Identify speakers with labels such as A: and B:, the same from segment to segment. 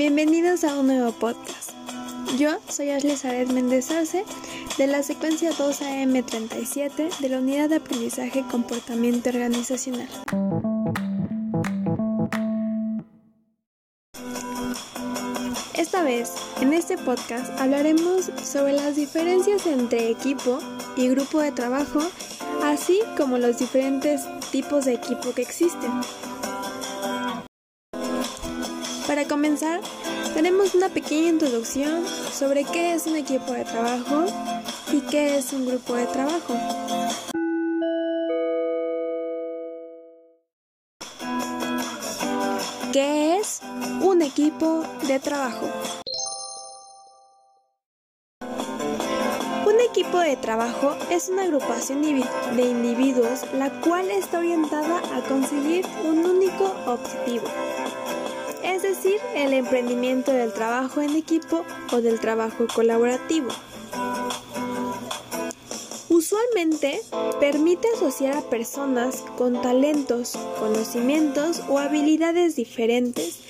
A: Bienvenidos a un nuevo podcast. Yo soy Ashley Saret Méndez Arce de la secuencia 2AM37 de la Unidad de Aprendizaje Comportamiento Organizacional. Esta vez, en este podcast, hablaremos sobre las diferencias entre equipo y grupo de trabajo, así como los diferentes tipos de equipo que existen. Comenzar, tenemos una pequeña introducción sobre qué es un equipo de trabajo y qué es un grupo de trabajo. ¿Qué es un equipo de trabajo? Un equipo de trabajo es una agrupación de individuos la cual está orientada a conseguir un único objetivo es decir, el emprendimiento del trabajo en equipo o del trabajo colaborativo. Usualmente permite asociar a personas con talentos, conocimientos o habilidades diferentes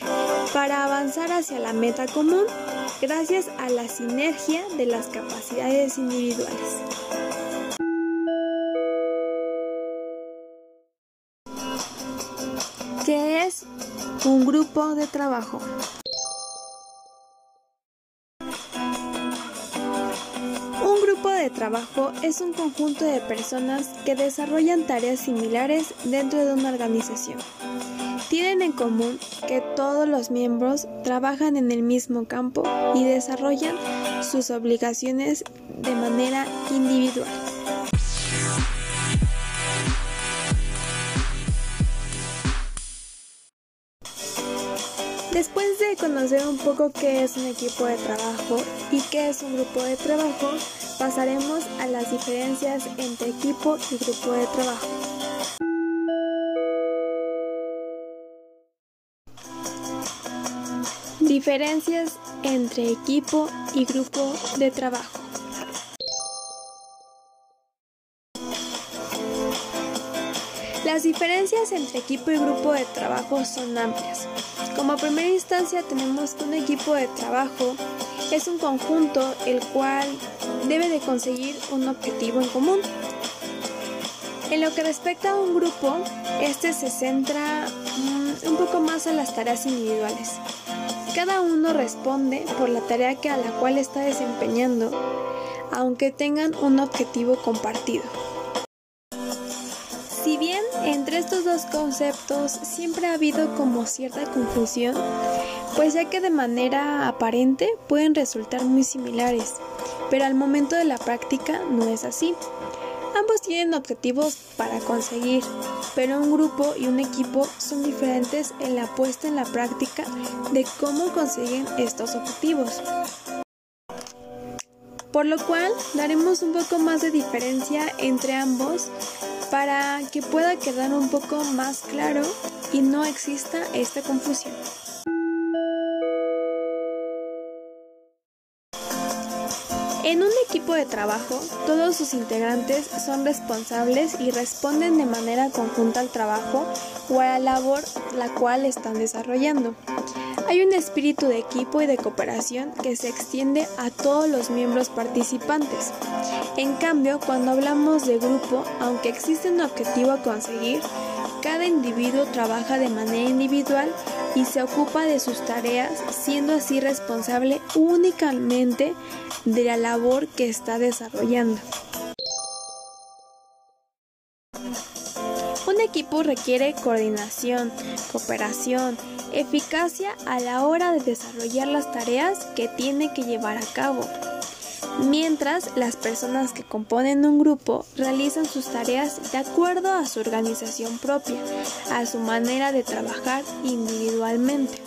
A: para avanzar hacia la meta común gracias a la sinergia de las capacidades individuales. ¿Qué es un grupo de trabajo? Un grupo de trabajo es un conjunto de personas que desarrollan tareas similares dentro de una organización. Tienen en común que todos los miembros trabajan en el mismo campo y desarrollan sus obligaciones de manera individual. Conocer un poco qué es un equipo de trabajo y qué es un grupo de trabajo, pasaremos a las diferencias entre equipo y grupo de trabajo. Diferencias entre equipo y grupo de trabajo. Las diferencias entre equipo y grupo de trabajo son amplias. Como primera instancia tenemos que un equipo de trabajo es un conjunto el cual debe de conseguir un objetivo en común. En lo que respecta a un grupo, este se centra mm, un poco más a las tareas individuales. Cada uno responde por la tarea que a la cual está desempeñando, aunque tengan un objetivo compartido. Estos dos conceptos siempre ha habido como cierta confusión, pues ya que de manera aparente pueden resultar muy similares, pero al momento de la práctica no es así. Ambos tienen objetivos para conseguir, pero un grupo y un equipo son diferentes en la puesta en la práctica de cómo consiguen estos objetivos. Por lo cual daremos un poco más de diferencia entre ambos para que pueda quedar un poco más claro y no exista esta confusión. En un equipo de trabajo, todos sus integrantes son responsables y responden de manera conjunta al trabajo o a la labor la cual están desarrollando. Hay un espíritu de equipo y de cooperación que se extiende a todos los miembros participantes. En cambio, cuando hablamos de grupo, aunque existe un objetivo a conseguir, cada individuo trabaja de manera individual y se ocupa de sus tareas, siendo así responsable únicamente de la labor que está desarrollando. Equipo requiere coordinación, cooperación, eficacia a la hora de desarrollar las tareas que tiene que llevar a cabo. Mientras las personas que componen un grupo realizan sus tareas de acuerdo a su organización propia, a su manera de trabajar individualmente.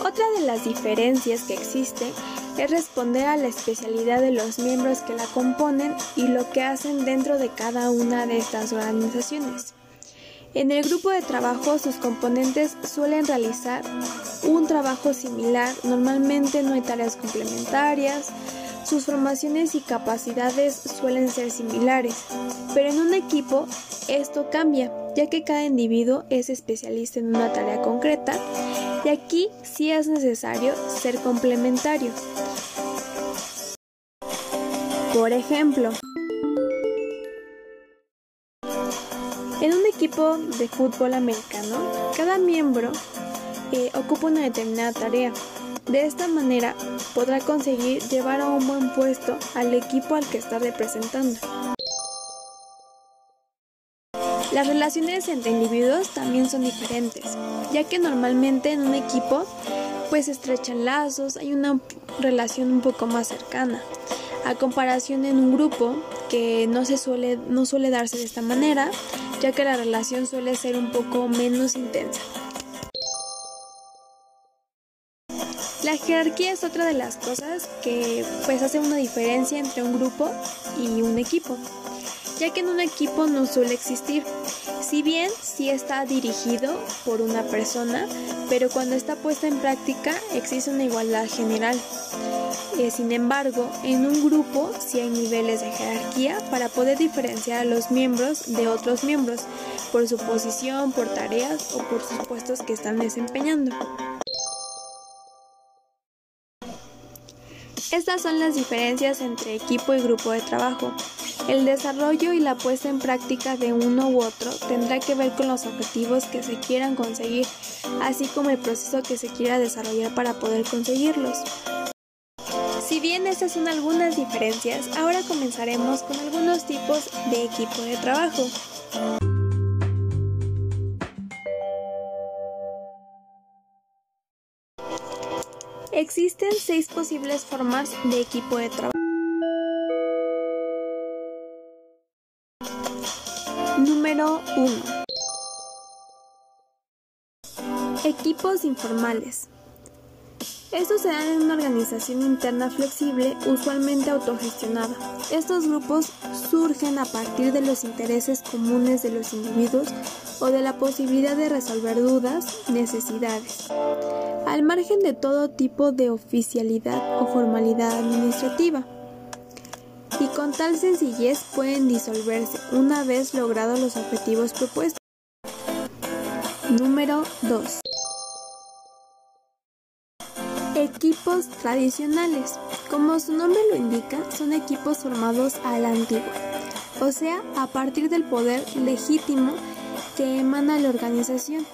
A: Otra de las diferencias que existe es responder a la especialidad de los miembros que la componen y lo que hacen dentro de cada una de estas organizaciones. En el grupo de trabajo sus componentes suelen realizar un trabajo similar, normalmente no hay tareas complementarias, sus formaciones y capacidades suelen ser similares, pero en un equipo esto cambia, ya que cada individuo es especialista en una tarea concreta y aquí sí es necesario ser complementario. Por ejemplo, en un equipo de fútbol americano, cada miembro eh, ocupa una determinada tarea. De esta manera podrá conseguir llevar a un buen puesto al equipo al que está representando. Las relaciones entre individuos también son diferentes, ya que normalmente en un equipo pues estrechan lazos, hay una relación un poco más cercana a comparación en un grupo que no se suele no suele darse de esta manera, ya que la relación suele ser un poco menos intensa. La jerarquía es otra de las cosas que pues hace una diferencia entre un grupo y un equipo, ya que en un equipo no suele existir. Si bien sí está dirigido por una persona, pero cuando está puesta en práctica existe una igualdad general. Eh, sin embargo, en un grupo sí hay niveles de jerarquía para poder diferenciar a los miembros de otros miembros por su posición, por tareas o por sus puestos que están desempeñando. Estas son las diferencias entre equipo y grupo de trabajo. El desarrollo y la puesta en práctica de uno u otro tendrá que ver con los objetivos que se quieran conseguir, así como el proceso que se quiera desarrollar para poder conseguirlos. Si bien estas son algunas diferencias, ahora comenzaremos con algunos tipos de equipo de trabajo. Existen seis posibles formas de equipo de trabajo. Número 1. Equipos informales. Estos se dan en una organización interna flexible, usualmente autogestionada. Estos grupos surgen a partir de los intereses comunes de los individuos o de la posibilidad de resolver dudas, necesidades, al margen de todo tipo de oficialidad o formalidad administrativa. Y con tal sencillez pueden disolverse una vez logrados los objetivos propuestos. Número 2. Equipos tradicionales. Como su nombre lo indica, son equipos formados a la antigua, o sea, a partir del poder legítimo que emana la organización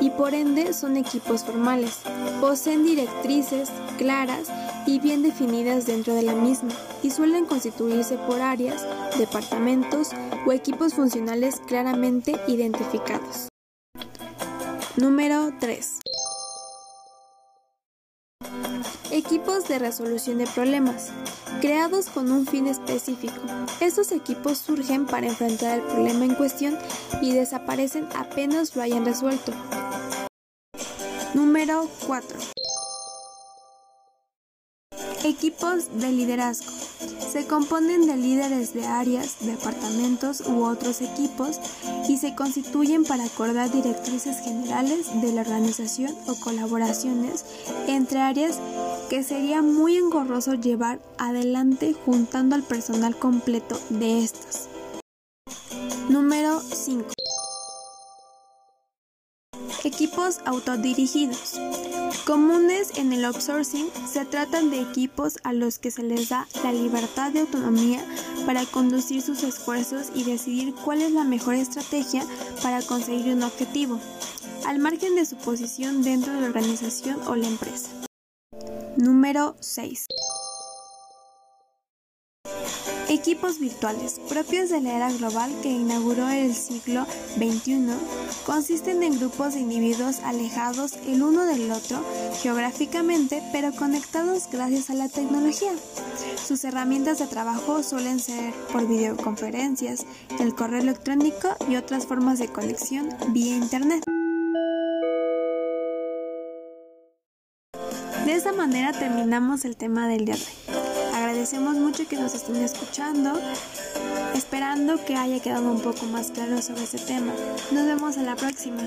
A: y por ende son equipos formales. Poseen directrices claras y bien definidas dentro de la misma y suelen constituirse por áreas, departamentos o equipos funcionales claramente identificados. Número 3. Equipos de resolución de problemas, creados con un fin específico. Estos equipos surgen para enfrentar el problema en cuestión y desaparecen apenas lo hayan resuelto. Número 4. Equipos de liderazgo. Se componen de líderes de áreas, departamentos u otros equipos y se constituyen para acordar directrices generales de la organización o colaboraciones entre áreas que sería muy engorroso llevar adelante juntando al personal completo de estas. Número 5. Equipos autodirigidos. Comunes en el outsourcing, se tratan de equipos a los que se les da la libertad de autonomía para conducir sus esfuerzos y decidir cuál es la mejor estrategia para conseguir un objetivo, al margen de su posición dentro de la organización o la empresa. Número 6. Equipos virtuales, propios de la era global que inauguró el siglo XXI, consisten en grupos de individuos alejados el uno del otro geográficamente, pero conectados gracias a la tecnología. Sus herramientas de trabajo suelen ser por videoconferencias, el correo electrónico y otras formas de conexión vía Internet. De esta manera terminamos el tema del día de hoy. Agradecemos mucho que nos estén escuchando, esperando que haya quedado un poco más claro sobre este tema. Nos vemos a la próxima.